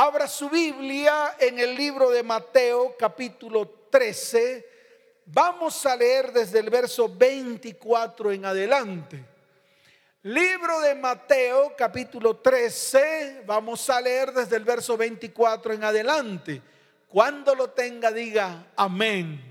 Abra su Biblia en el libro de Mateo capítulo 13. Vamos a leer desde el verso 24 en adelante. Libro de Mateo capítulo 13. Vamos a leer desde el verso 24 en adelante. Cuando lo tenga, diga amén.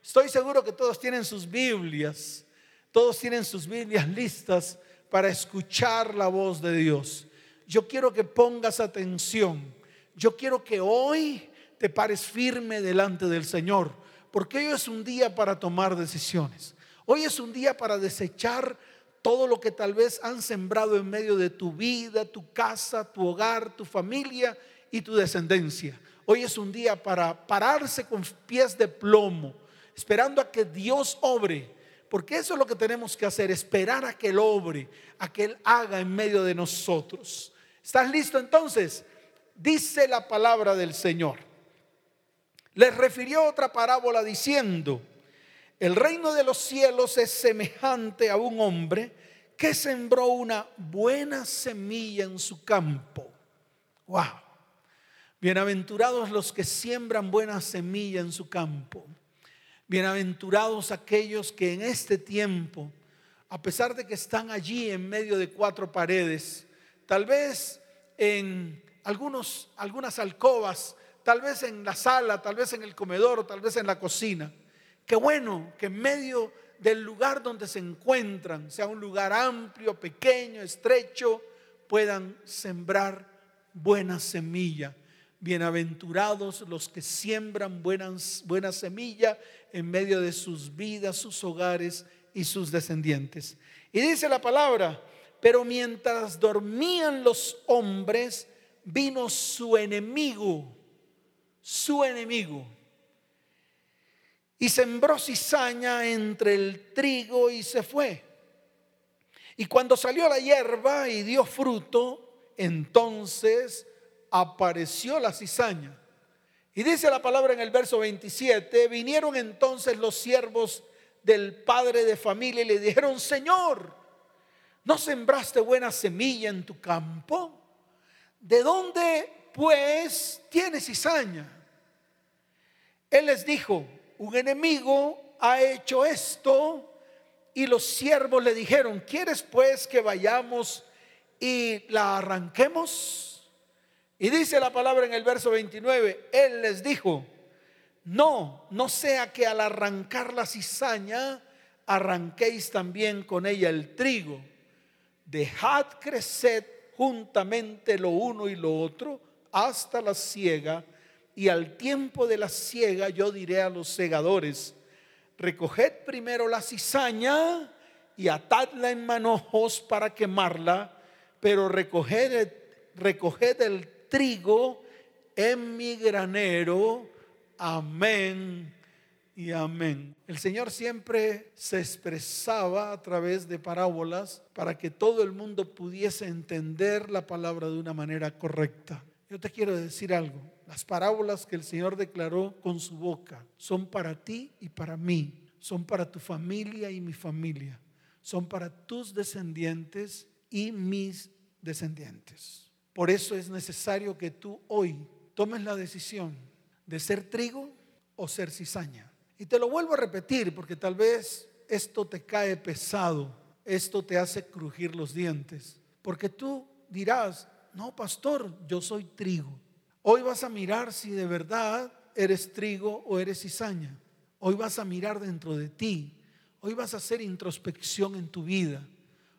Estoy seguro que todos tienen sus Biblias. Todos tienen sus Biblias listas para escuchar la voz de Dios. Yo quiero que pongas atención yo quiero que hoy te pares firme delante del Señor, porque hoy es un día para tomar decisiones. Hoy es un día para desechar todo lo que tal vez han sembrado en medio de tu vida, tu casa, tu hogar, tu familia y tu descendencia. Hoy es un día para pararse con pies de plomo, esperando a que Dios obre, porque eso es lo que tenemos que hacer, esperar a que Él obre, a que Él haga en medio de nosotros. ¿Estás listo entonces? Dice la palabra del Señor. Les refirió otra parábola diciendo, el reino de los cielos es semejante a un hombre que sembró una buena semilla en su campo. Wow. Bienaventurados los que siembran buena semilla en su campo. Bienaventurados aquellos que en este tiempo, a pesar de que están allí en medio de cuatro paredes, tal vez en algunos, algunas alcobas, tal vez en la sala, tal vez en el comedor tal vez en la cocina. Qué bueno que en medio del lugar donde se encuentran, sea un lugar amplio, pequeño, estrecho, puedan sembrar buena semilla. Bienaventurados los que siembran buenas, buena semilla en medio de sus vidas, sus hogares y sus descendientes. Y dice la palabra, pero mientras dormían los hombres, vino su enemigo, su enemigo, y sembró cizaña entre el trigo y se fue. Y cuando salió la hierba y dio fruto, entonces apareció la cizaña. Y dice la palabra en el verso 27, vinieron entonces los siervos del padre de familia y le dijeron, Señor, ¿no sembraste buena semilla en tu campo? ¿De dónde pues tiene cizaña? Él les dijo, un enemigo ha hecho esto y los siervos le dijeron, ¿quieres pues que vayamos y la arranquemos? Y dice la palabra en el verso 29, Él les dijo, no, no sea que al arrancar la cizaña arranquéis también con ella el trigo. Dejad crecer juntamente lo uno y lo otro hasta la siega, y al tiempo de la siega yo diré a los segadores, recoged primero la cizaña y atadla en manojos para quemarla, pero recoged, recoged el trigo en mi granero. Amén y amén. El Señor siempre se expresaba a través de parábolas para que todo el mundo pudiese entender la palabra de una manera correcta. Yo te quiero decir algo. Las parábolas que el Señor declaró con su boca son para ti y para mí. Son para tu familia y mi familia. Son para tus descendientes y mis descendientes. Por eso es necesario que tú hoy tomes la decisión de ser trigo o ser cizaña. Y te lo vuelvo a repetir porque tal vez esto te cae pesado, esto te hace crujir los dientes, porque tú dirás, no, pastor, yo soy trigo. Hoy vas a mirar si de verdad eres trigo o eres cizaña. Hoy vas a mirar dentro de ti. Hoy vas a hacer introspección en tu vida.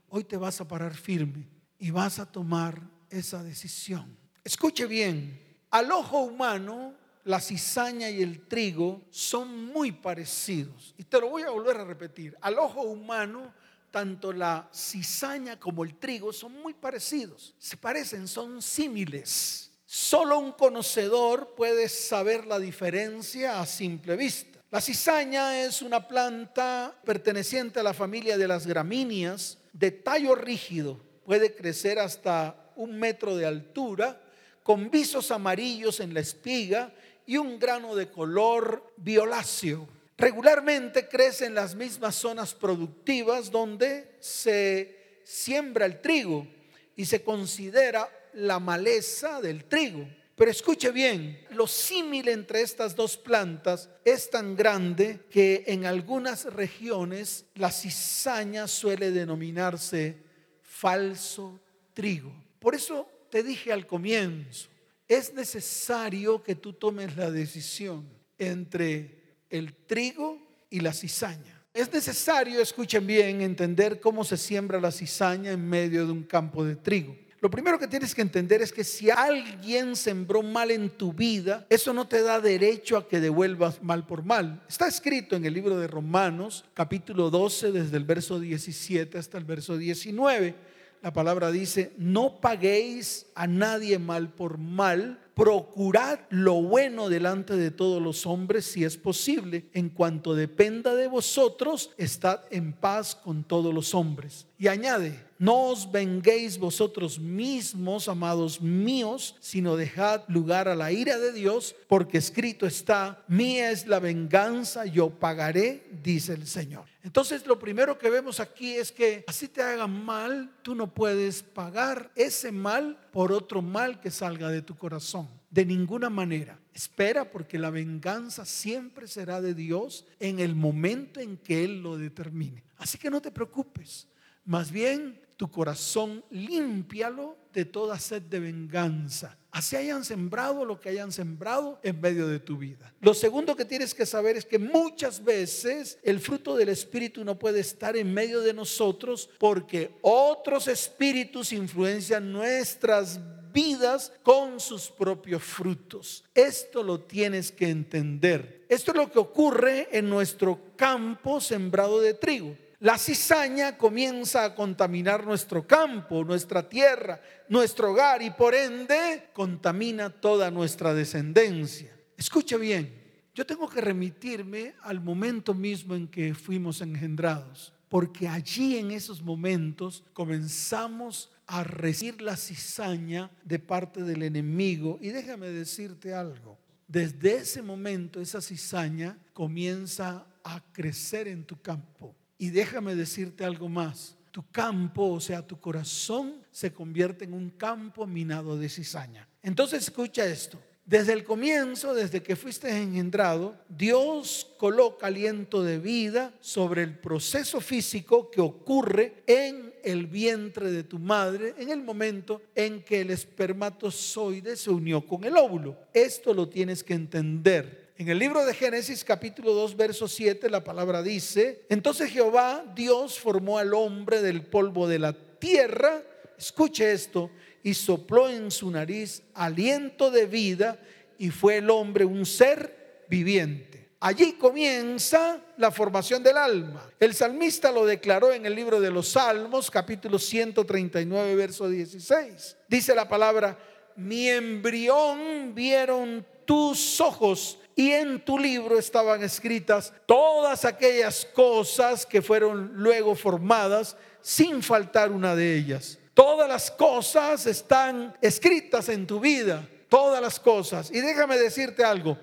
Hoy te vas a parar firme y vas a tomar esa decisión. Escuche bien, al ojo humano la cizaña y el trigo son muy parecidos. Y te lo voy a volver a repetir. Al ojo humano, tanto la cizaña como el trigo son muy parecidos. Se parecen, son símiles. Solo un conocedor puede saber la diferencia a simple vista. La cizaña es una planta perteneciente a la familia de las gramíneas de tallo rígido. Puede crecer hasta un metro de altura, con visos amarillos en la espiga y un grano de color violáceo. Regularmente crece en las mismas zonas productivas donde se siembra el trigo y se considera la maleza del trigo. Pero escuche bien, lo símil entre estas dos plantas es tan grande que en algunas regiones la cizaña suele denominarse falso trigo. Por eso te dije al comienzo, es necesario que tú tomes la decisión entre el trigo y la cizaña. Es necesario, escuchen bien, entender cómo se siembra la cizaña en medio de un campo de trigo. Lo primero que tienes que entender es que si alguien sembró mal en tu vida, eso no te da derecho a que devuelvas mal por mal. Está escrito en el libro de Romanos, capítulo 12, desde el verso 17 hasta el verso 19. La palabra dice, no paguéis a nadie mal por mal, procurad lo bueno delante de todos los hombres si es posible. En cuanto dependa de vosotros, estad en paz con todos los hombres. Y añade, no os venguéis vosotros mismos, amados míos, sino dejad lugar a la ira de Dios, porque escrito está, mía es la venganza, yo pagaré, dice el Señor. Entonces lo primero que vemos aquí es que así te hagan mal, tú no puedes pagar ese mal por otro mal que salga de tu corazón. De ninguna manera. Espera porque la venganza siempre será de Dios en el momento en que Él lo determine. Así que no te preocupes. Más bien, tu corazón límpialo de toda sed de venganza. Así hayan sembrado lo que hayan sembrado en medio de tu vida. Lo segundo que tienes que saber es que muchas veces el fruto del Espíritu no puede estar en medio de nosotros porque otros espíritus influencian nuestras vidas con sus propios frutos. Esto lo tienes que entender. Esto es lo que ocurre en nuestro campo sembrado de trigo. La cizaña comienza a contaminar nuestro campo, nuestra tierra, nuestro hogar y por ende contamina toda nuestra descendencia. Escuche bien, yo tengo que remitirme al momento mismo en que fuimos engendrados, porque allí en esos momentos comenzamos a recibir la cizaña de parte del enemigo. Y déjame decirte algo, desde ese momento esa cizaña comienza a crecer en tu campo y déjame decirte algo más. Tu campo, o sea, tu corazón, se convierte en un campo minado de cizaña. Entonces escucha esto. Desde el comienzo, desde que fuiste engendrado, Dios coloca aliento de vida sobre el proceso físico que ocurre en el vientre de tu madre en el momento en que el espermatozoide se unió con el óvulo. Esto lo tienes que entender. En el libro de Génesis capítulo 2 verso 7 la palabra dice, entonces Jehová Dios formó al hombre del polvo de la tierra, escuche esto, y sopló en su nariz aliento de vida y fue el hombre un ser viviente. Allí comienza la formación del alma. El salmista lo declaró en el libro de los Salmos, capítulo 139, verso 16. Dice la palabra, mi embrión vieron tus ojos y en tu libro estaban escritas todas aquellas cosas que fueron luego formadas sin faltar una de ellas. Todas las cosas están escritas en tu vida, todas las cosas. Y déjame decirte algo,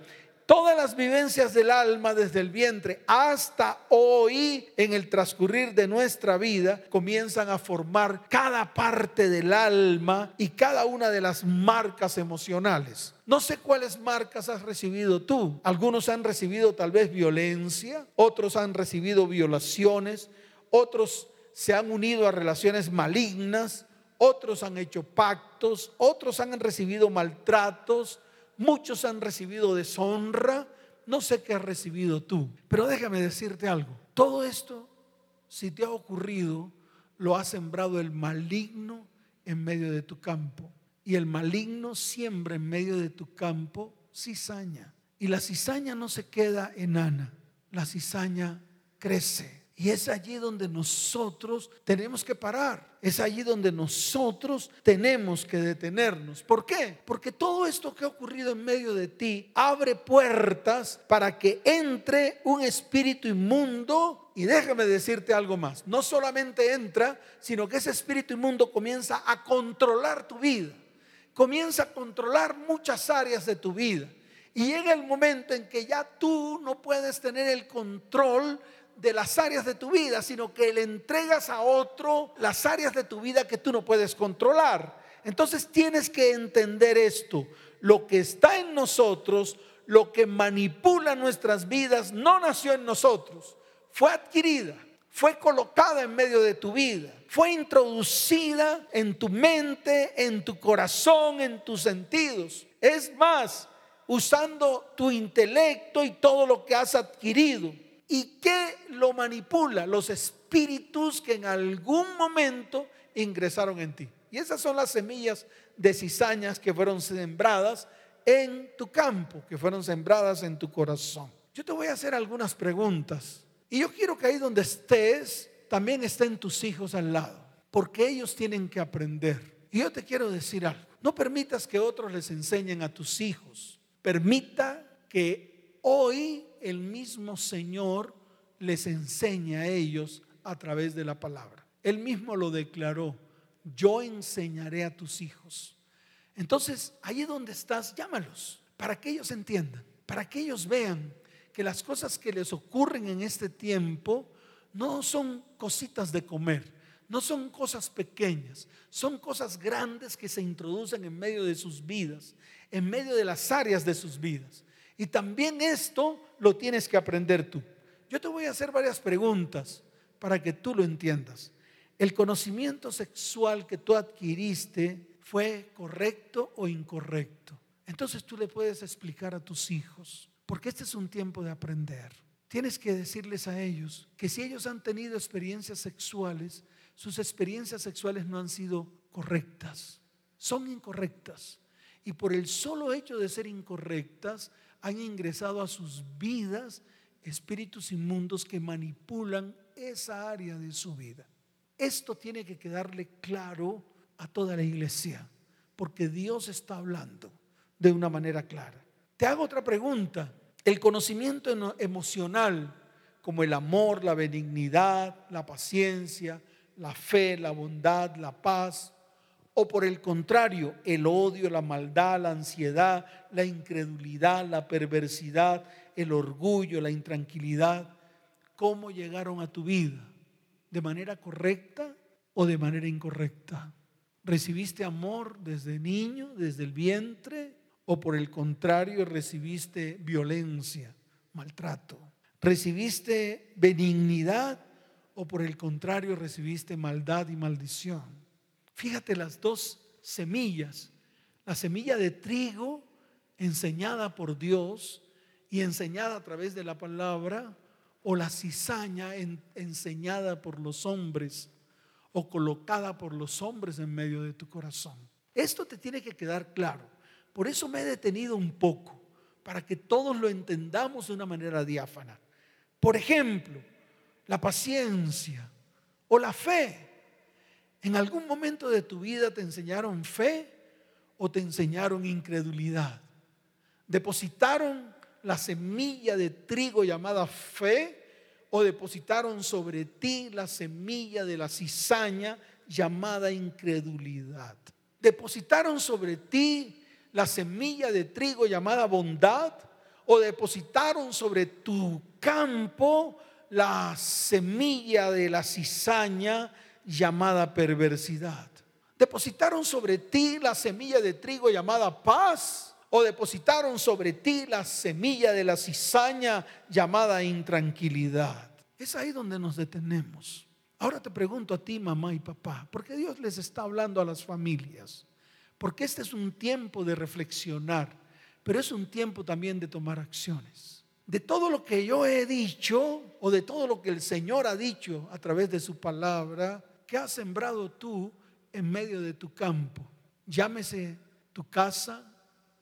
todas las vivencias del alma desde el vientre hasta hoy en el transcurrir de nuestra vida comienzan a formar cada parte del alma y cada una de las marcas emocionales. No sé cuáles marcas has recibido tú. Algunos han recibido tal vez violencia, otros han recibido violaciones, otros se han unido a relaciones malignas, otros han hecho pactos, otros han recibido maltratos, muchos han recibido deshonra. No sé qué has recibido tú, pero déjame decirte algo. Todo esto, si te ha ocurrido, lo ha sembrado el maligno en medio de tu campo y el maligno siembra en medio de tu campo cizaña. Y la cizaña no se queda enana, la cizaña crece. Y es allí donde nosotros tenemos que parar. Es allí donde nosotros tenemos que detenernos. ¿Por qué? Porque todo esto que ha ocurrido en medio de ti abre puertas para que entre un espíritu inmundo. Y déjame decirte algo más. No solamente entra, sino que ese espíritu inmundo comienza a controlar tu vida comienza a controlar muchas áreas de tu vida. Y llega el momento en que ya tú no puedes tener el control de las áreas de tu vida, sino que le entregas a otro las áreas de tu vida que tú no puedes controlar. Entonces tienes que entender esto. lo que está en nosotros, lo que manipula nuestras vidas, no nació en nosotros, fue adquirida, fue colocada en medio de tu vida, fue introducida en tu mente, en tu corazón, en tus sentidos. Es más, usando tu intelecto y todo lo que has adquirido. ¿Y qué lo manipula? Los espíritus que en algún momento ingresaron en ti. Y esas son las semillas de cizañas que fueron sembradas en tu campo, que fueron sembradas en tu corazón. Yo te voy a hacer algunas preguntas. Y yo quiero que ahí donde estés, también estén tus hijos al lado, porque ellos tienen que aprender. Y yo te quiero decir algo. No permitas que otros les enseñen a tus hijos. Permita que hoy el mismo Señor les enseñe a ellos a través de la palabra. Él mismo lo declaró yo enseñaré a tus hijos. Entonces, ahí donde estás, llámalos, para que ellos entiendan, para que ellos vean que las cosas que les ocurren en este tiempo no son cositas de comer, no son cosas pequeñas, son cosas grandes que se introducen en medio de sus vidas, en medio de las áreas de sus vidas. Y también esto lo tienes que aprender tú. Yo te voy a hacer varias preguntas para que tú lo entiendas el conocimiento sexual que tú adquiriste fue correcto o incorrecto. Entonces tú le puedes explicar a tus hijos, porque este es un tiempo de aprender. Tienes que decirles a ellos que si ellos han tenido experiencias sexuales, sus experiencias sexuales no han sido correctas, son incorrectas. Y por el solo hecho de ser incorrectas, han ingresado a sus vidas espíritus inmundos que manipulan esa área de su vida. Esto tiene que quedarle claro a toda la iglesia, porque Dios está hablando de una manera clara. Te hago otra pregunta. El conocimiento emocional, como el amor, la benignidad, la paciencia, la fe, la bondad, la paz, o por el contrario, el odio, la maldad, la ansiedad, la incredulidad, la perversidad, el orgullo, la intranquilidad, ¿cómo llegaron a tu vida? de manera correcta o de manera incorrecta? ¿Recibiste amor desde niño, desde el vientre? ¿O por el contrario recibiste violencia, maltrato? ¿Recibiste benignidad o por el contrario recibiste maldad y maldición? Fíjate las dos semillas. La semilla de trigo enseñada por Dios y enseñada a través de la palabra o la cizaña enseñada por los hombres o colocada por los hombres en medio de tu corazón. Esto te tiene que quedar claro. Por eso me he detenido un poco, para que todos lo entendamos de una manera diáfana. Por ejemplo, la paciencia o la fe. ¿En algún momento de tu vida te enseñaron fe o te enseñaron incredulidad? ¿Depositaron la semilla de trigo llamada fe o depositaron sobre ti la semilla de la cizaña llamada incredulidad. Depositaron sobre ti la semilla de trigo llamada bondad o depositaron sobre tu campo la semilla de la cizaña llamada perversidad. Depositaron sobre ti la semilla de trigo llamada paz o depositaron sobre ti la semilla de la cizaña llamada intranquilidad. Es ahí donde nos detenemos. Ahora te pregunto a ti, mamá y papá, ¿por qué Dios les está hablando a las familias? Porque este es un tiempo de reflexionar, pero es un tiempo también de tomar acciones. De todo lo que yo he dicho o de todo lo que el Señor ha dicho a través de su palabra, ¿qué has sembrado tú en medio de tu campo? Llámese tu casa,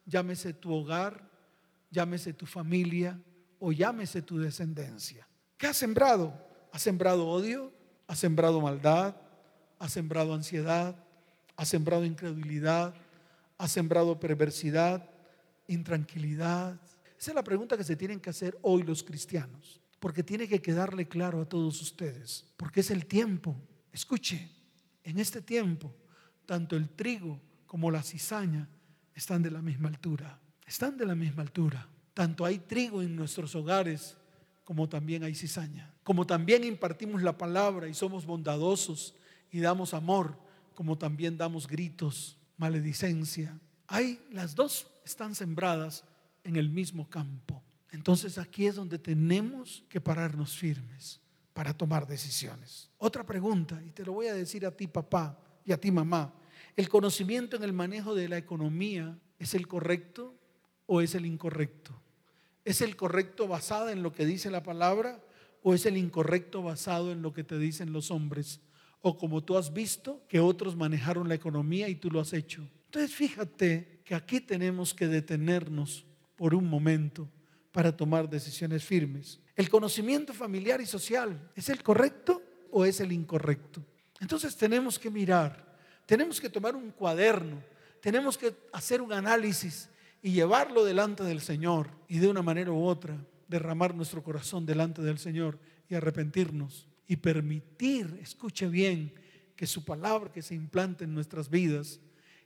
llámese tu hogar, llámese tu familia o llámese tu descendencia. ¿Qué has sembrado? ¿Has sembrado odio? ¿Has sembrado maldad? ¿Has sembrado ansiedad? ¿Has sembrado incredulidad? ¿Has sembrado perversidad? ¿Intranquilidad? Esa es la pregunta que se tienen que hacer hoy los cristianos, porque tiene que quedarle claro a todos ustedes, porque es el tiempo. Escuche, en este tiempo, tanto el trigo como la cizaña están de la misma altura. Están de la misma altura. Tanto hay trigo en nuestros hogares como también hay cizaña. Como también impartimos la palabra y somos bondadosos y damos amor, como también damos gritos, maledicencia. Hay las dos están sembradas en el mismo campo. Entonces aquí es donde tenemos que pararnos firmes para tomar decisiones. Otra pregunta, y te lo voy a decir a ti papá y a ti mamá. ¿El conocimiento en el manejo de la economía es el correcto o es el incorrecto? ¿Es el correcto basado en lo que dice la palabra o es el incorrecto basado en lo que te dicen los hombres? O como tú has visto que otros manejaron la economía y tú lo has hecho. Entonces fíjate que aquí tenemos que detenernos por un momento para tomar decisiones firmes. ¿El conocimiento familiar y social es el correcto o es el incorrecto? Entonces tenemos que mirar, tenemos que tomar un cuaderno, tenemos que hacer un análisis y llevarlo delante del Señor y de una manera u otra derramar nuestro corazón delante del Señor y arrepentirnos y permitir, escuche bien, que su palabra que se implante en nuestras vidas.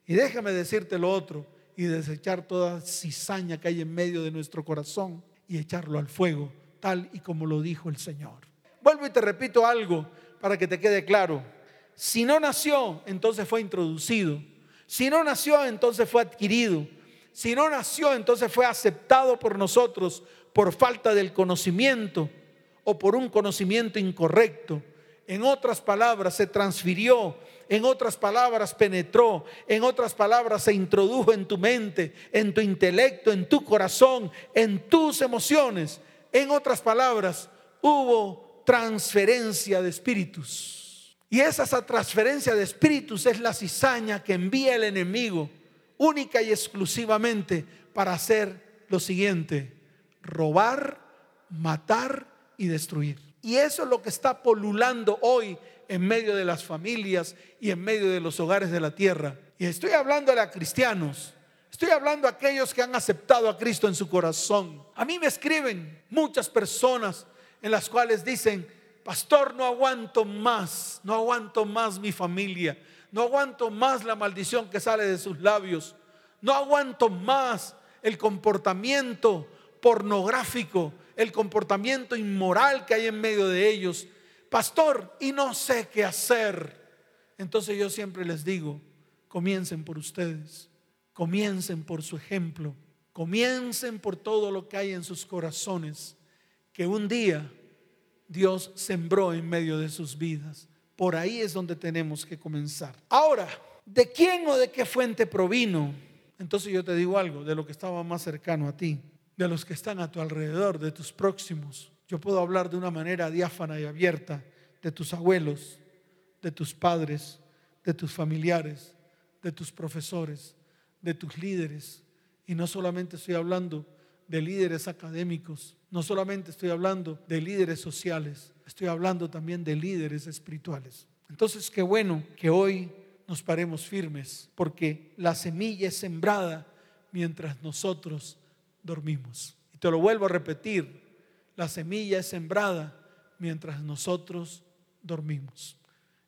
Y déjame decirte lo otro y desechar toda cizaña que hay en medio de nuestro corazón y echarlo al fuego tal y como lo dijo el Señor. Vuelvo y te repito algo para que te quede claro. Si no nació, entonces fue introducido. Si no nació, entonces fue adquirido. Si no nació, entonces fue aceptado por nosotros por falta del conocimiento o por un conocimiento incorrecto. En otras palabras, se transfirió, en otras palabras, penetró, en otras palabras, se introdujo en tu mente, en tu intelecto, en tu corazón, en tus emociones en otras palabras, hubo transferencia de espíritus. Y esa transferencia de espíritus es la cizaña que envía el enemigo única y exclusivamente para hacer lo siguiente, robar, matar y destruir. Y eso es lo que está polulando hoy en medio de las familias y en medio de los hogares de la tierra. Y estoy hablando a cristianos, Estoy hablando a aquellos que han aceptado a Cristo en su corazón. A mí me escriben muchas personas en las cuales dicen, pastor, no aguanto más, no aguanto más mi familia, no aguanto más la maldición que sale de sus labios, no aguanto más el comportamiento pornográfico, el comportamiento inmoral que hay en medio de ellos. Pastor, y no sé qué hacer. Entonces yo siempre les digo, comiencen por ustedes. Comiencen por su ejemplo, comiencen por todo lo que hay en sus corazones, que un día Dios sembró en medio de sus vidas. Por ahí es donde tenemos que comenzar. Ahora, ¿de quién o de qué fuente provino? Entonces yo te digo algo, de lo que estaba más cercano a ti, de los que están a tu alrededor, de tus próximos. Yo puedo hablar de una manera diáfana y abierta de tus abuelos, de tus padres, de tus familiares, de tus profesores, de tus líderes. Y no solamente estoy hablando de líderes académicos, no solamente estoy hablando de líderes sociales, estoy hablando también de líderes espirituales. Entonces, qué bueno que hoy nos paremos firmes, porque la semilla es sembrada mientras nosotros dormimos. Y te lo vuelvo a repetir, la semilla es sembrada mientras nosotros dormimos.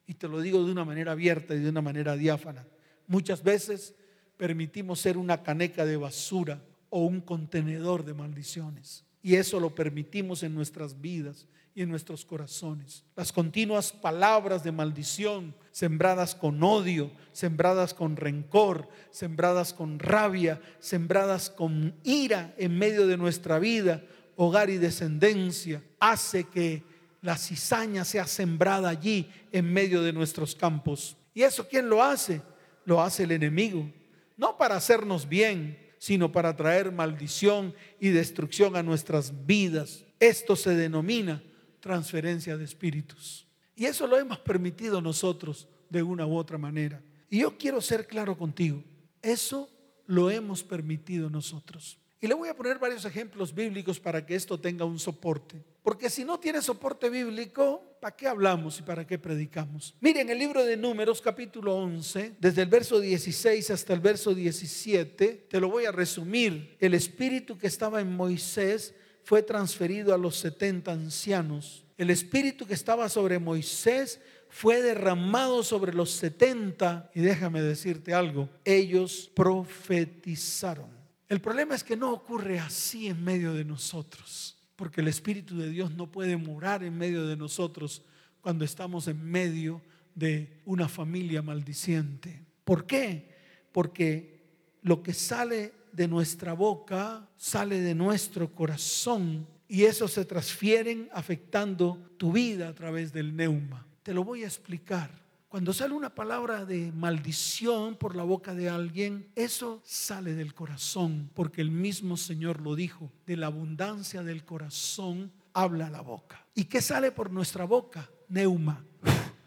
Y te lo digo de una manera abierta y de una manera diáfana. Muchas veces permitimos ser una caneca de basura o un contenedor de maldiciones. Y eso lo permitimos en nuestras vidas y en nuestros corazones. Las continuas palabras de maldición, sembradas con odio, sembradas con rencor, sembradas con rabia, sembradas con ira en medio de nuestra vida, hogar y descendencia, hace que la cizaña sea sembrada allí en medio de nuestros campos. ¿Y eso quién lo hace? Lo hace el enemigo no para hacernos bien, sino para traer maldición y destrucción a nuestras vidas. Esto se denomina transferencia de espíritus. Y eso lo hemos permitido nosotros de una u otra manera. Y yo quiero ser claro contigo, eso lo hemos permitido nosotros. Y le voy a poner varios ejemplos bíblicos para que esto tenga un soporte. Porque si no tiene soporte bíblico, ¿para qué hablamos y para qué predicamos? Miren, el libro de Números capítulo 11, desde el verso 16 hasta el verso 17, te lo voy a resumir. El espíritu que estaba en Moisés fue transferido a los 70 ancianos. El espíritu que estaba sobre Moisés fue derramado sobre los 70 y déjame decirte algo, ellos profetizaron. El problema es que no ocurre así en medio de nosotros, porque el Espíritu de Dios no puede morar en medio de nosotros cuando estamos en medio de una familia maldiciente. ¿Por qué? Porque lo que sale de nuestra boca, sale de nuestro corazón y eso se transfieren afectando tu vida a través del neuma. Te lo voy a explicar. Cuando sale una palabra de maldición por la boca de alguien, eso sale del corazón, porque el mismo Señor lo dijo, de la abundancia del corazón habla la boca. ¿Y qué sale por nuestra boca? Neuma,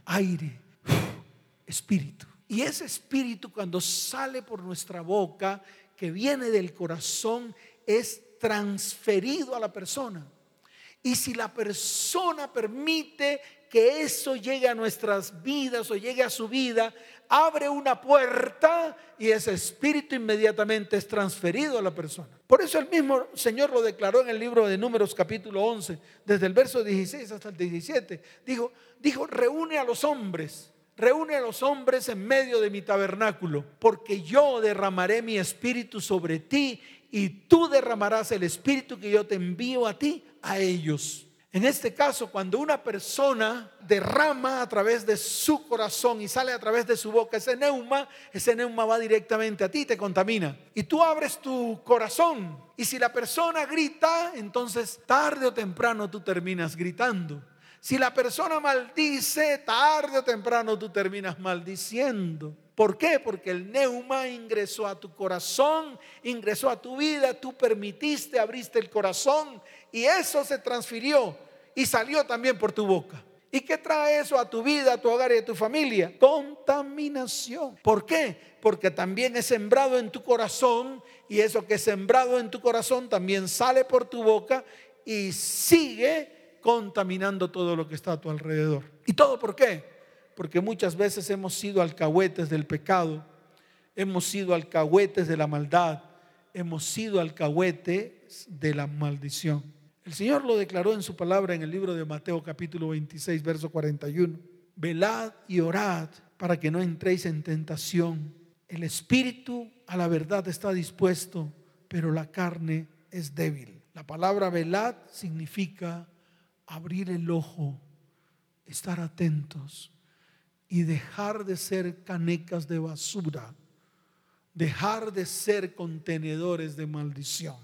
aire, espíritu. Y ese espíritu cuando sale por nuestra boca, que viene del corazón, es transferido a la persona. Y si la persona permite que eso llegue a nuestras vidas o llegue a su vida, abre una puerta y ese espíritu inmediatamente es transferido a la persona. Por eso el mismo Señor lo declaró en el libro de Números capítulo 11, desde el verso 16 hasta el 17. Dijo, dijo, reúne a los hombres reúne a los hombres en medio de mi tabernáculo, porque yo derramaré mi espíritu sobre ti y tú derramarás el espíritu que yo te envío a ti, a ellos. En este caso, cuando una persona derrama a través de su corazón y sale a través de su boca ese neuma, ese neuma va directamente a ti, te contamina. Y tú abres tu corazón. Y si la persona grita, entonces tarde o temprano tú terminas gritando. Si la persona maldice, tarde o temprano tú terminas maldiciendo. ¿Por qué? Porque el neuma ingresó a tu corazón, ingresó a tu vida, tú permitiste, abriste el corazón y eso se transfirió y salió también por tu boca. ¿Y qué trae eso a tu vida, a tu hogar y a tu familia? Contaminación. ¿Por qué? Porque también es sembrado en tu corazón y eso que es sembrado en tu corazón también sale por tu boca y sigue contaminando todo lo que está a tu alrededor. ¿Y todo por qué? Porque muchas veces hemos sido alcahuetes del pecado, hemos sido alcahuetes de la maldad, hemos sido alcahuetes de la maldición. El Señor lo declaró en su palabra en el libro de Mateo capítulo 26, verso 41. Velad y orad para que no entréis en tentación. El espíritu a la verdad está dispuesto, pero la carne es débil. La palabra velad significa abrir el ojo, estar atentos y dejar de ser canecas de basura, dejar de ser contenedores de maldición.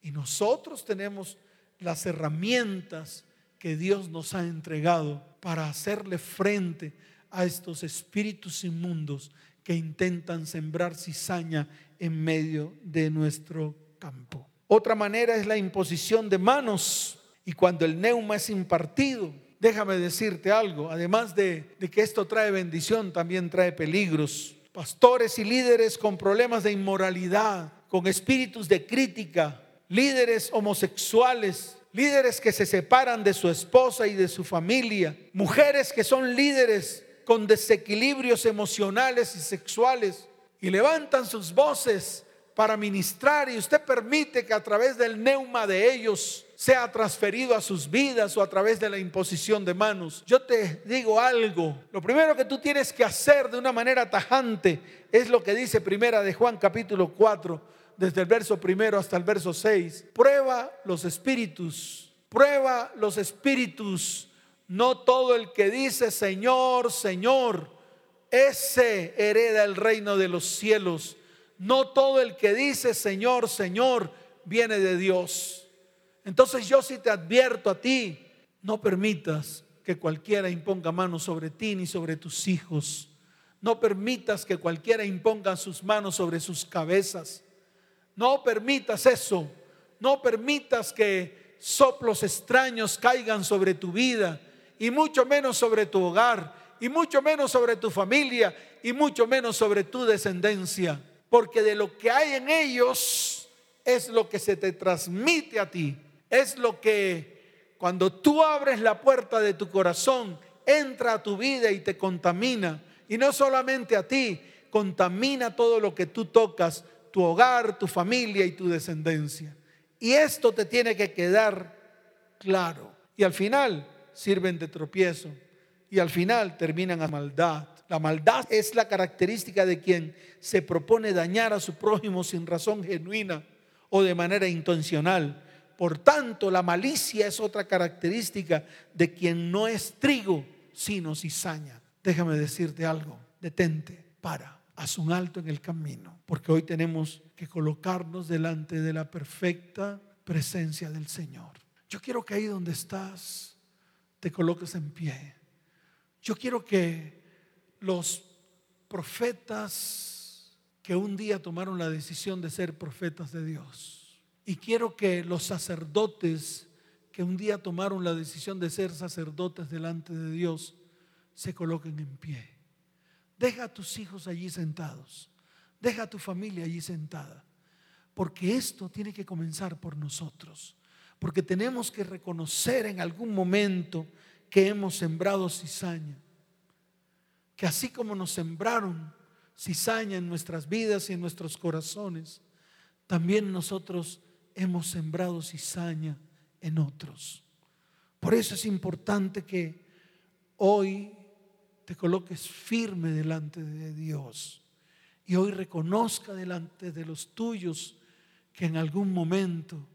Y nosotros tenemos las herramientas que Dios nos ha entregado para hacerle frente a estos espíritus inmundos que intentan sembrar cizaña en medio de nuestro campo. Otra manera es la imposición de manos y cuando el neuma es impartido, déjame decirte algo, además de, de que esto trae bendición, también trae peligros. Pastores y líderes con problemas de inmoralidad, con espíritus de crítica, líderes homosexuales, líderes que se separan de su esposa y de su familia, mujeres que son líderes con desequilibrios emocionales y sexuales y levantan sus voces para ministrar y usted permite que a través del neuma de ellos sea transferido a sus vidas o a través de la imposición de manos. Yo te digo algo, lo primero que tú tienes que hacer de una manera tajante es lo que dice primera de Juan capítulo 4, desde el verso primero hasta el verso 6. Prueba los espíritus, prueba los espíritus. No todo el que dice Señor, Señor, ese hereda el reino de los cielos. No todo el que dice Señor, Señor, viene de Dios. Entonces yo sí te advierto a ti, no permitas que cualquiera imponga manos sobre ti ni sobre tus hijos. No permitas que cualquiera imponga sus manos sobre sus cabezas. No permitas eso. No permitas que soplos extraños caigan sobre tu vida y mucho menos sobre tu hogar y mucho menos sobre tu familia y mucho menos sobre tu descendencia. Porque de lo que hay en ellos es lo que se te transmite a ti es lo que cuando tú abres la puerta de tu corazón, entra a tu vida y te contamina. Y no solamente a ti, contamina todo lo que tú tocas, tu hogar, tu familia y tu descendencia. Y esto te tiene que quedar claro. Y al final sirven de tropiezo. Y al final terminan a maldad. La maldad es la característica de quien se propone dañar a su prójimo sin razón genuina o de manera intencional por tanto, la malicia es otra característica de quien no es trigo, sino cizaña. Déjame decirte algo, detente, para. Haz un alto en el camino, porque hoy tenemos que colocarnos delante de la perfecta presencia del Señor. Yo quiero que ahí donde estás te coloques en pie. Yo quiero que los profetas que un día tomaron la decisión de ser profetas de Dios, y quiero que los sacerdotes que un día tomaron la decisión de ser sacerdotes delante de Dios, se coloquen en pie. Deja a tus hijos allí sentados. Deja a tu familia allí sentada. Porque esto tiene que comenzar por nosotros. Porque tenemos que reconocer en algún momento que hemos sembrado cizaña. Que así como nos sembraron cizaña en nuestras vidas y en nuestros corazones, también nosotros hemos sembrado cizaña en otros. Por eso es importante que hoy te coloques firme delante de Dios y hoy reconozca delante de los tuyos que en algún momento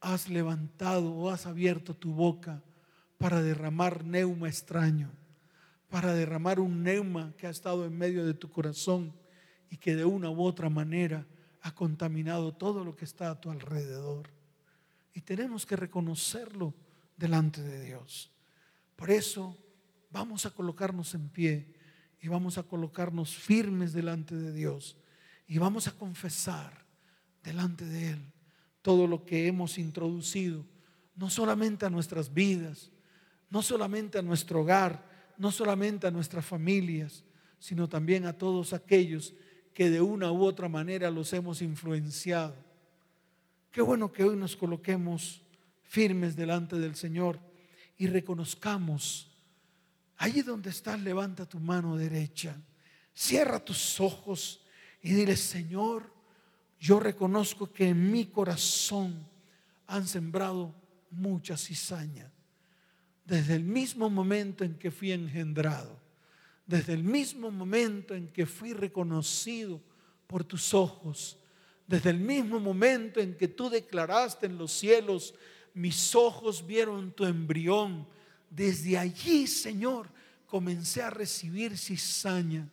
has levantado o has abierto tu boca para derramar neuma extraño, para derramar un neuma que ha estado en medio de tu corazón y que de una u otra manera ha contaminado todo lo que está a tu alrededor. Y tenemos que reconocerlo delante de Dios. Por eso Vamos a colocarnos en pie y vamos a colocarnos firmes delante de Dios y vamos a confesar delante de Él todo lo que hemos introducido, no solamente a nuestras vidas, no solamente a nuestro hogar, no solamente a nuestras familias, sino también a todos aquellos que de una u otra manera los hemos influenciado. Qué bueno que hoy nos coloquemos firmes delante del Señor y reconozcamos Allí donde estás, levanta tu mano derecha, cierra tus ojos y dile, Señor, yo reconozco que en mi corazón han sembrado mucha cizaña. Desde el mismo momento en que fui engendrado, desde el mismo momento en que fui reconocido por tus ojos, desde el mismo momento en que tú declaraste en los cielos, mis ojos vieron tu embrión, desde allí, Señor, comencé a recibir cizaña.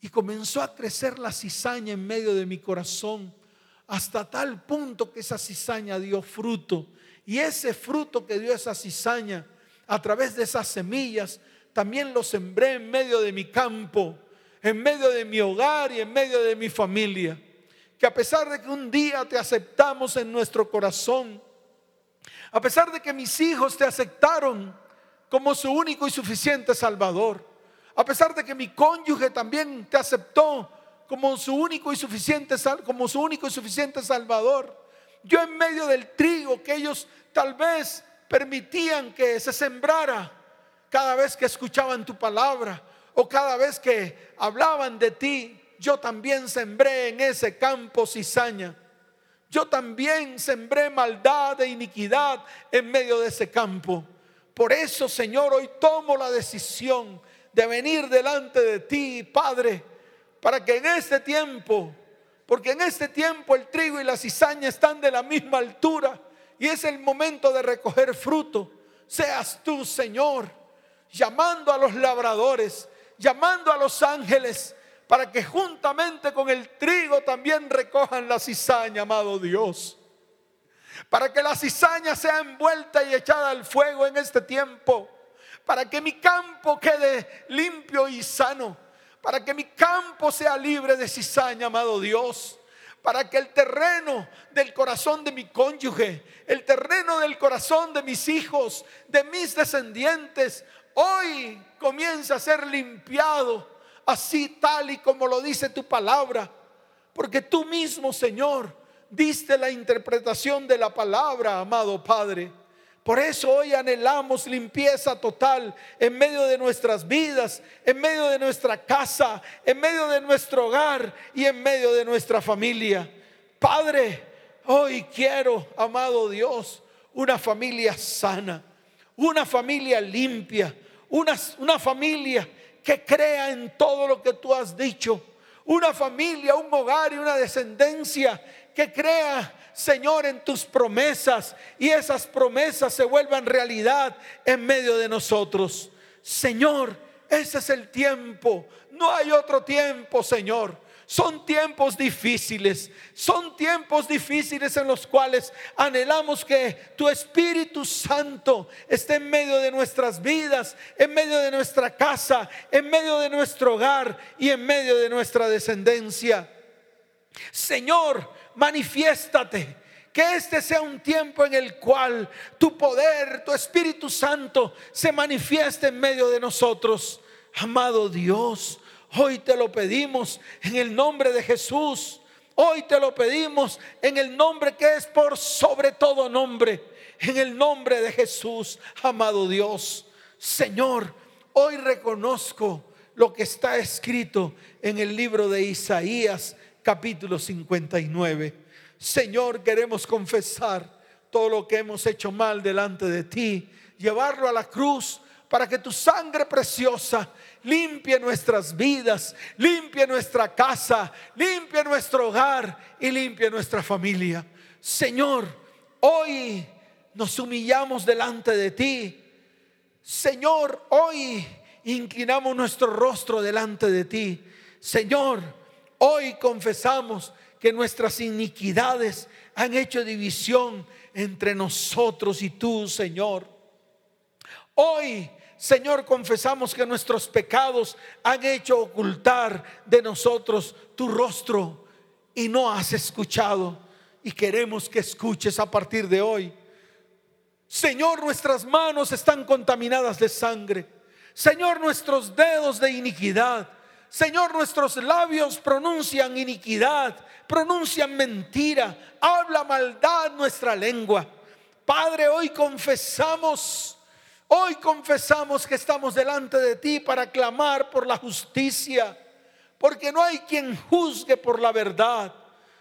Y comenzó a crecer la cizaña en medio de mi corazón, hasta tal punto que esa cizaña dio fruto. Y ese fruto que dio esa cizaña, a través de esas semillas, también lo sembré en medio de mi campo, en medio de mi hogar y en medio de mi familia. Que a pesar de que un día te aceptamos en nuestro corazón, a pesar de que mis hijos te aceptaron como su único y suficiente Salvador, a pesar de que mi cónyuge también te aceptó como su único y suficiente como su único y suficiente Salvador, yo en medio del trigo que ellos tal vez permitían que se sembrara cada vez que escuchaban tu palabra o cada vez que hablaban de ti, yo también sembré en ese campo cizaña yo también sembré maldad e iniquidad en medio de ese campo. Por eso, Señor, hoy tomo la decisión de venir delante de ti, Padre, para que en este tiempo, porque en este tiempo el trigo y la cizaña están de la misma altura y es el momento de recoger fruto, seas tú, Señor, llamando a los labradores, llamando a los ángeles, para que juntamente con el trigo también recojan la cizaña, amado Dios. Para que la cizaña sea envuelta y echada al fuego en este tiempo. Para que mi campo quede limpio y sano. Para que mi campo sea libre de cizaña, amado Dios para que el terreno del corazón de mi cónyuge, el terreno del corazón de mis hijos, de mis descendientes, hoy comience a ser limpiado así tal y como lo dice tu palabra. Porque tú mismo, Señor, diste la interpretación de la palabra, amado Padre. Por eso hoy anhelamos limpieza total en medio de nuestras vidas, en medio de nuestra casa, en medio de nuestro hogar y en medio de nuestra familia. Padre, hoy quiero, amado Dios, una familia sana, una familia limpia, una, una familia que crea en todo lo que tú has dicho. Una familia, un hogar y una descendencia que crea, Señor, en tus promesas y esas promesas se vuelvan realidad en medio de nosotros. Señor, ese es el tiempo. No hay otro tiempo, Señor. Son tiempos difíciles, son tiempos difíciles en los cuales anhelamos que tu Espíritu Santo esté en medio de nuestras vidas, en medio de nuestra casa, en medio de nuestro hogar y en medio de nuestra descendencia. Señor, manifiéstate. Que este sea un tiempo en el cual tu poder, tu Espíritu Santo se manifieste en medio de nosotros. Amado Dios, Hoy te lo pedimos en el nombre de Jesús. Hoy te lo pedimos en el nombre que es por sobre todo nombre. En el nombre de Jesús, amado Dios. Señor, hoy reconozco lo que está escrito en el libro de Isaías capítulo 59. Señor, queremos confesar todo lo que hemos hecho mal delante de ti, llevarlo a la cruz para que tu sangre preciosa limpie nuestras vidas, limpie nuestra casa, limpie nuestro hogar y limpie nuestra familia. Señor, hoy nos humillamos delante de ti. Señor, hoy inclinamos nuestro rostro delante de ti. Señor, hoy confesamos que nuestras iniquidades han hecho división entre nosotros y tú, Señor. Hoy Señor, confesamos que nuestros pecados han hecho ocultar de nosotros tu rostro y no has escuchado. Y queremos que escuches a partir de hoy. Señor, nuestras manos están contaminadas de sangre. Señor, nuestros dedos de iniquidad. Señor, nuestros labios pronuncian iniquidad, pronuncian mentira, habla maldad nuestra lengua. Padre, hoy confesamos Hoy confesamos que estamos delante de ti para clamar por la justicia, porque no hay quien juzgue por la verdad.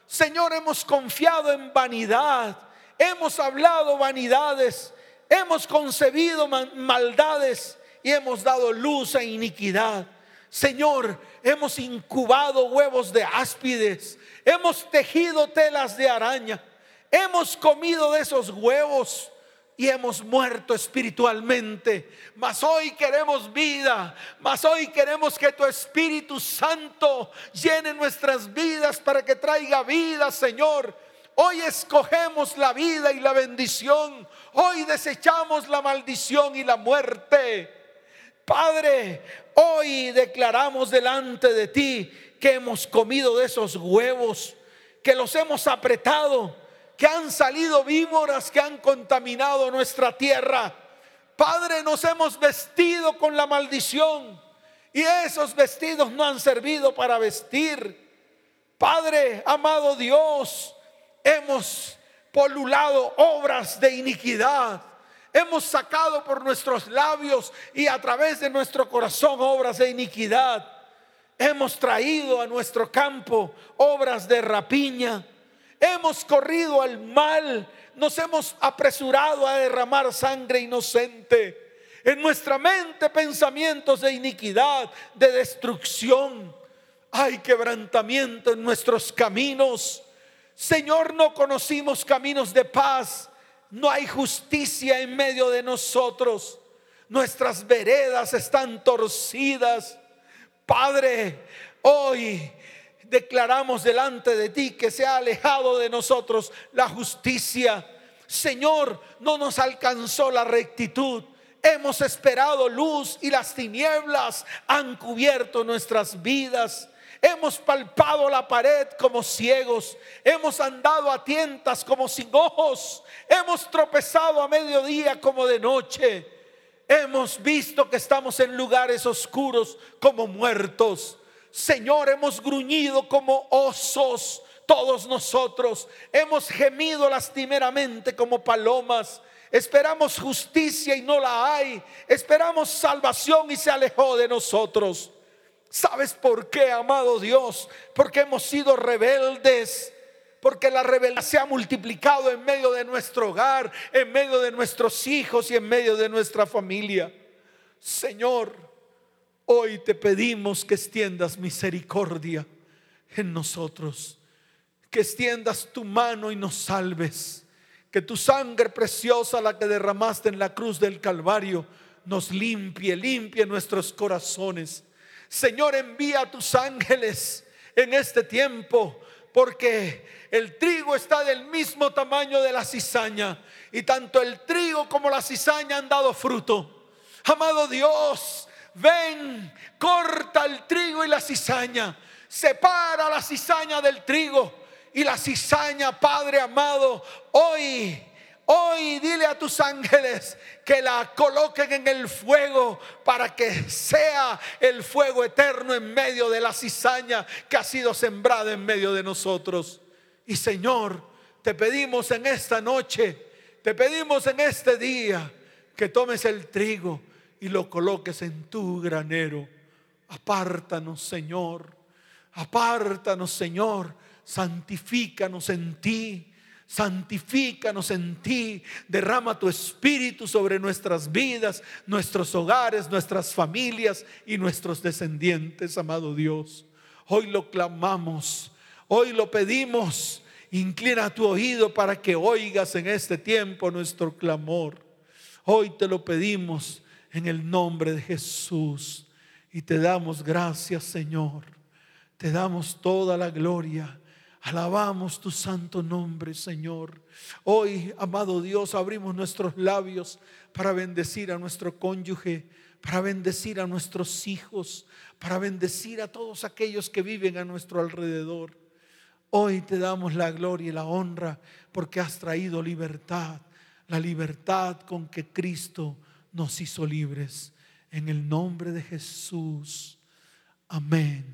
Señor, hemos confiado en vanidad, hemos hablado vanidades, hemos concebido maldades y hemos dado luz a iniquidad. Señor, hemos incubado huevos de áspides, hemos tejido telas de araña, hemos comido de esos huevos y hemos muerto espiritualmente. Mas hoy queremos vida, mas hoy queremos que tu Espíritu Santo llene nuestras vidas para que traiga vida, Señor. Hoy escogemos la vida y la bendición. Hoy desechamos la maldición y la muerte. Padre, hoy declaramos delante de ti que hemos comido de esos huevos, que los hemos apretado que han salido víboras que han contaminado nuestra tierra. Padre, nos hemos vestido con la maldición y esos vestidos no han servido para vestir. Padre, amado Dios, hemos polulado obras de iniquidad. Hemos sacado por nuestros labios y a través de nuestro corazón obras de iniquidad. Hemos traído a nuestro campo obras de rapiña hemos corrido al mal, nos hemos apresurado a derramar sangre inocente. En nuestra mente pensamientos de iniquidad, de destrucción. Hay quebrantamiento en nuestros caminos. Señor, no conocimos caminos de paz. No hay justicia en medio de nosotros. Nuestras veredas están torcidas. Padre, hoy declaramos delante de ti que se ha alejado de nosotros la justicia. Señor, no nos alcanzó la rectitud. Hemos esperado luz y las tinieblas han cubierto nuestras vidas. Hemos palpado la pared como ciegos. Hemos andado a tientas como sin ojos. Hemos tropezado a mediodía como de noche. Hemos visto que estamos en lugares oscuros como muertos. Señor, hemos gruñido como osos todos nosotros. Hemos gemido lastimeramente como palomas. Esperamos justicia y no la hay. Esperamos salvación y se alejó de nosotros. ¿Sabes por qué, amado Dios? Porque hemos sido rebeldes. Porque la rebelión se ha multiplicado en medio de nuestro hogar, en medio de nuestros hijos y en medio de nuestra familia. Señor, Hoy te pedimos que extiendas misericordia en nosotros, que extiendas tu mano y nos salves, que tu sangre preciosa, la que derramaste en la cruz del Calvario, nos limpie, limpie nuestros corazones. Señor, envía a tus ángeles en este tiempo, porque el trigo está del mismo tamaño de la cizaña, y tanto el trigo como la cizaña han dado fruto. Amado Dios, ven, corta el trigo y la cizaña, separa la cizaña del trigo y la cizaña, Padre amado, hoy Hoy dile a tus ángeles que la coloquen en el fuego para que sea el fuego eterno en medio de la cizaña que ha sido sembrada en medio de nosotros. Y Señor, te pedimos en esta noche, te pedimos en este día que tomes el trigo y lo coloques en tu granero. Apártanos, Señor. Apártanos, Señor. Santifícanos en ti santifícanos en ti, derrama tu espíritu sobre nuestras vidas, nuestros hogares, nuestras familias y nuestros descendientes, amado Dios. Hoy lo clamamos, hoy lo pedimos. Inclina tu oído para que oigas en este tiempo nuestro clamor. Hoy te lo pedimos en el nombre de Jesús y te damos gracias, Señor. Te damos toda la gloria Alabamos tu santo nombre, Señor. Hoy, amado Dios, abrimos nuestros labios para bendecir a nuestro cónyuge, para bendecir a nuestros hijos, para bendecir a todos aquellos que viven a nuestro alrededor. Hoy te damos la gloria y la honra porque has traído libertad, la libertad con que Cristo nos hizo libres. En el nombre de Jesús. Amén.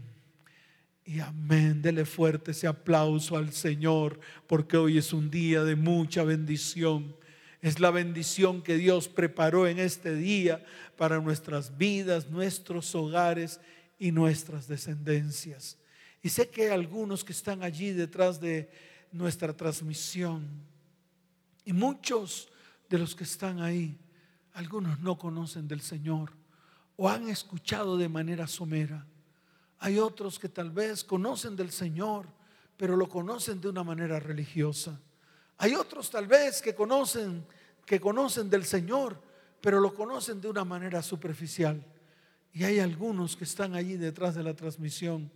Y amén, dele fuerte ese aplauso al Señor, porque hoy es un día de mucha bendición. Es la bendición que Dios preparó en este día para nuestras vidas, nuestros hogares y nuestras descendencias. Y sé que hay algunos que están allí detrás de nuestra transmisión. Y muchos de los que están ahí, algunos no conocen del Señor o han escuchado de manera somera hay otros que tal vez conocen del Señor, pero lo conocen de una manera religiosa. Hay otros tal vez que conocen que conocen del Señor, pero lo conocen de una manera superficial. Y hay algunos que están allí detrás de la transmisión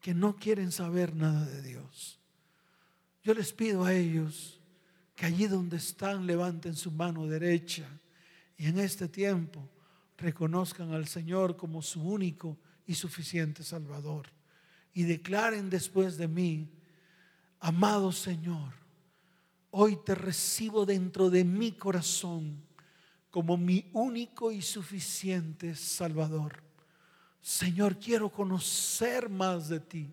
que no quieren saber nada de Dios. Yo les pido a ellos que allí donde están levanten su mano derecha y en este tiempo reconozcan al Señor como su único y suficiente Salvador. Y declaren después de mí, amado Señor, hoy te recibo dentro de mi corazón como mi único y suficiente Salvador. Señor, quiero conocer más de ti.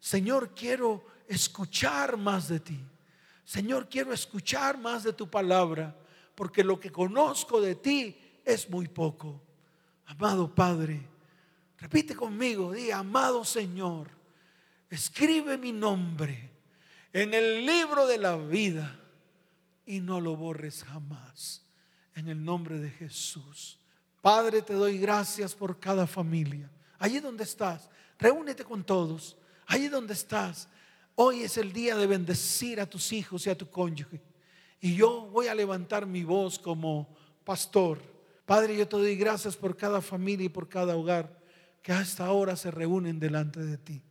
Señor, quiero escuchar más de ti. Señor, quiero escuchar más de tu palabra, porque lo que conozco de ti es muy poco. Amado Padre, Repite conmigo, di, amado Señor, escribe mi nombre en el libro de la vida y no lo borres jamás. En el nombre de Jesús. Padre, te doy gracias por cada familia. Allí donde estás, reúnete con todos. Allí donde estás, hoy es el día de bendecir a tus hijos y a tu cónyuge. Y yo voy a levantar mi voz como pastor. Padre, yo te doy gracias por cada familia y por cada hogar que hasta ahora se reúnen delante de ti.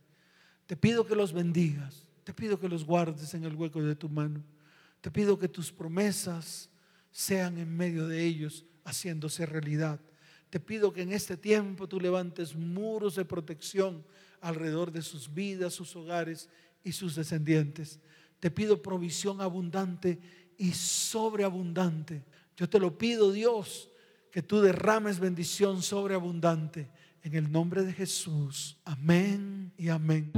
Te pido que los bendigas, te pido que los guardes en el hueco de tu mano, te pido que tus promesas sean en medio de ellos haciéndose realidad. Te pido que en este tiempo tú levantes muros de protección alrededor de sus vidas, sus hogares y sus descendientes. Te pido provisión abundante y sobreabundante. Yo te lo pido, Dios, que tú derrames bendición sobreabundante en el nombre de Jesús. Amén y amén.